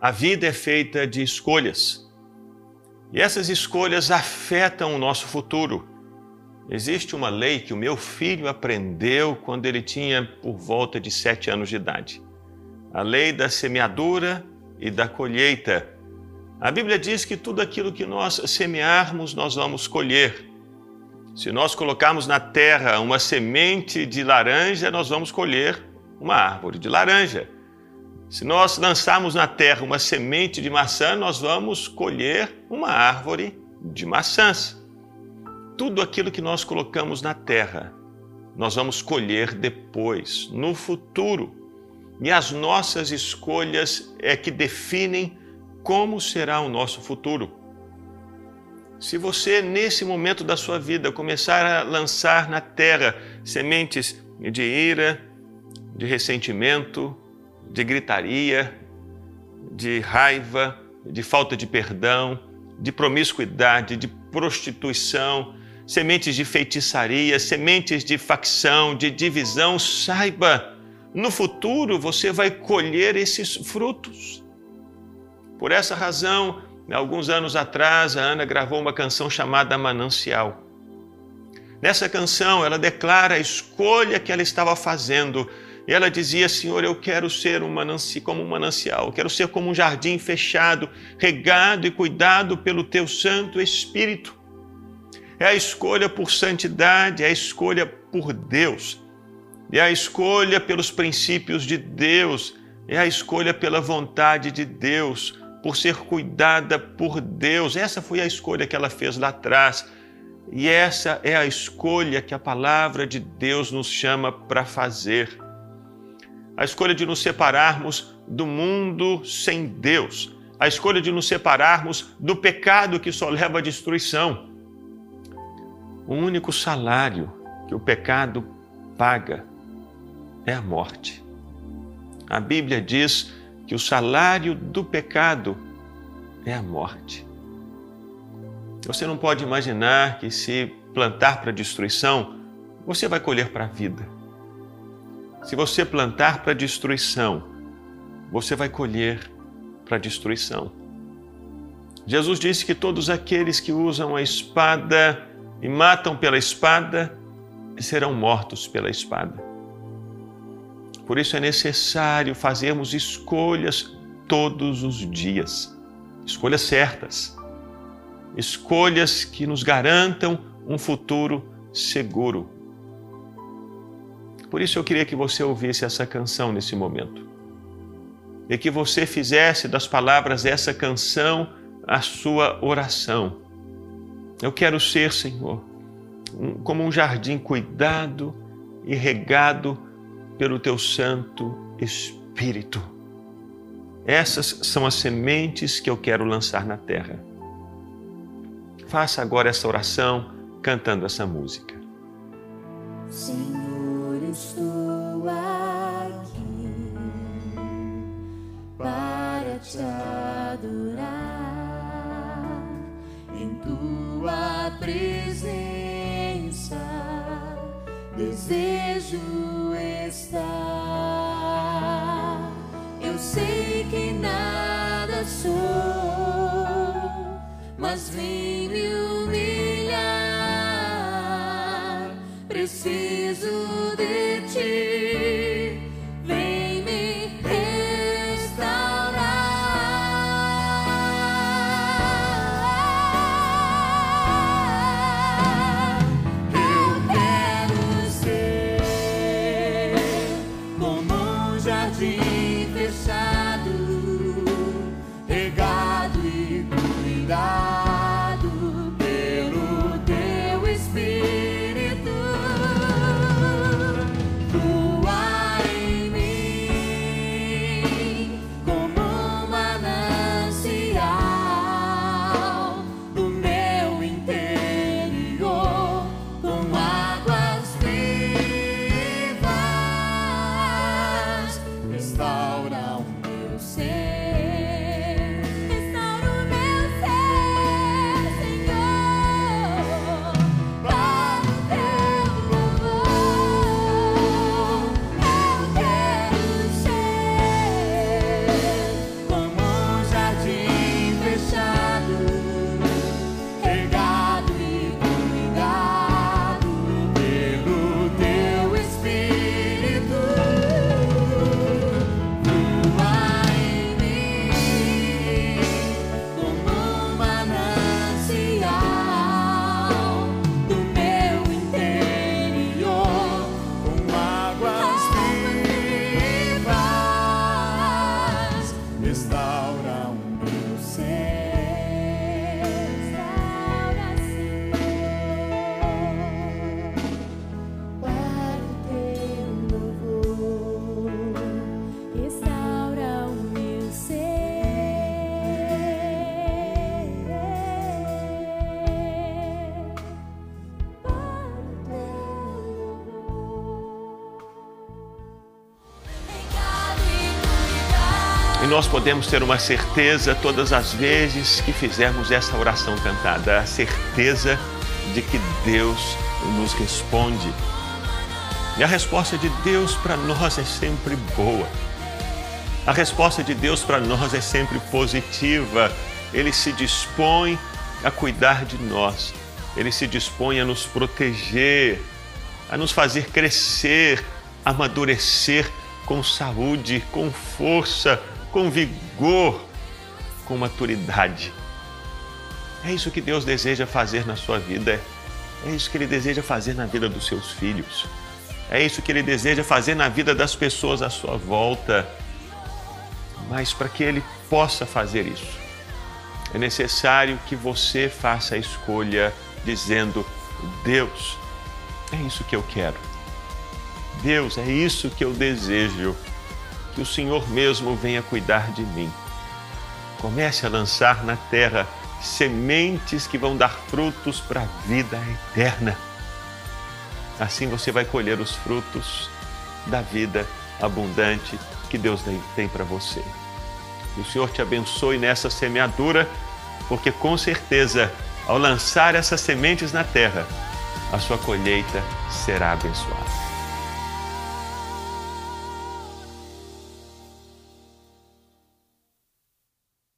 A vida é feita de escolhas. E essas escolhas afetam o nosso futuro. Existe uma lei que o meu filho aprendeu quando ele tinha por volta de sete anos de idade. A lei da semeadura e da colheita. A Bíblia diz que tudo aquilo que nós semearmos, nós vamos colher. Se nós colocarmos na terra uma semente de laranja, nós vamos colher uma árvore de laranja. Se nós lançarmos na terra uma semente de maçã, nós vamos colher uma árvore de maçãs. Tudo aquilo que nós colocamos na terra, nós vamos colher depois, no futuro. E as nossas escolhas é que definem como será o nosso futuro. Se você, nesse momento da sua vida, começar a lançar na terra sementes de ira, de ressentimento, de gritaria, de raiva, de falta de perdão, de promiscuidade, de prostituição, sementes de feitiçaria, sementes de facção, de divisão, saiba, no futuro você vai colher esses frutos. Por essa razão, alguns anos atrás, a Ana gravou uma canção chamada Manancial. Nessa canção, ela declara a escolha que ela estava fazendo e ela dizia: Senhor, eu quero ser um como um manancial, eu quero ser como um jardim fechado, regado e cuidado pelo teu Santo Espírito. É a escolha por santidade, é a escolha por Deus, é a escolha pelos princípios de Deus, é a escolha pela vontade de Deus, por ser cuidada por Deus. Essa foi a escolha que ela fez lá atrás. E essa é a escolha que a palavra de Deus nos chama para fazer a escolha de nos separarmos do mundo sem Deus, a escolha de nos separarmos do pecado que só leva à destruição. O único salário que o pecado paga é a morte. A Bíblia diz que o salário do pecado é a morte. Você não pode imaginar que se plantar para destruição, você vai colher para a vida. Se você plantar para destruição, você vai colher para destruição. Jesus disse que todos aqueles que usam a espada e matam pela espada serão mortos pela espada. Por isso é necessário fazermos escolhas todos os dias, escolhas certas, escolhas que nos garantam um futuro seguro. Por isso eu queria que você ouvisse essa canção nesse momento. E que você fizesse das palavras dessa canção a sua oração. Eu quero ser, Senhor, como um jardim cuidado e regado pelo teu Santo Espírito. Essas são as sementes que eu quero lançar na terra. Faça agora essa oração cantando essa música. Senhor estou aqui para te adorar em tua presença. Desejo estar. Eu sei que nada sou, mas vim me humilhar. Preciso E nós podemos ter uma certeza todas as vezes que fizermos essa oração cantada, a certeza de que Deus nos responde. E a resposta de Deus para nós é sempre boa. A resposta de Deus para nós é sempre positiva. Ele se dispõe a cuidar de nós. Ele se dispõe a nos proteger, a nos fazer crescer, amadurecer com saúde, com força, com vigor, com maturidade. É isso que Deus deseja fazer na sua vida. É isso que Ele deseja fazer na vida dos seus filhos. É isso que Ele deseja fazer na vida das pessoas à sua volta. Mas para que Ele possa fazer isso, é necessário que você faça a escolha dizendo: Deus, é isso que eu quero. Deus, é isso que eu desejo. Que o Senhor mesmo venha cuidar de mim. Comece a lançar na terra sementes que vão dar frutos para a vida eterna. Assim você vai colher os frutos da vida abundante que Deus tem para você. Que o Senhor te abençoe nessa semeadura, porque com certeza, ao lançar essas sementes na terra, a sua colheita será abençoada.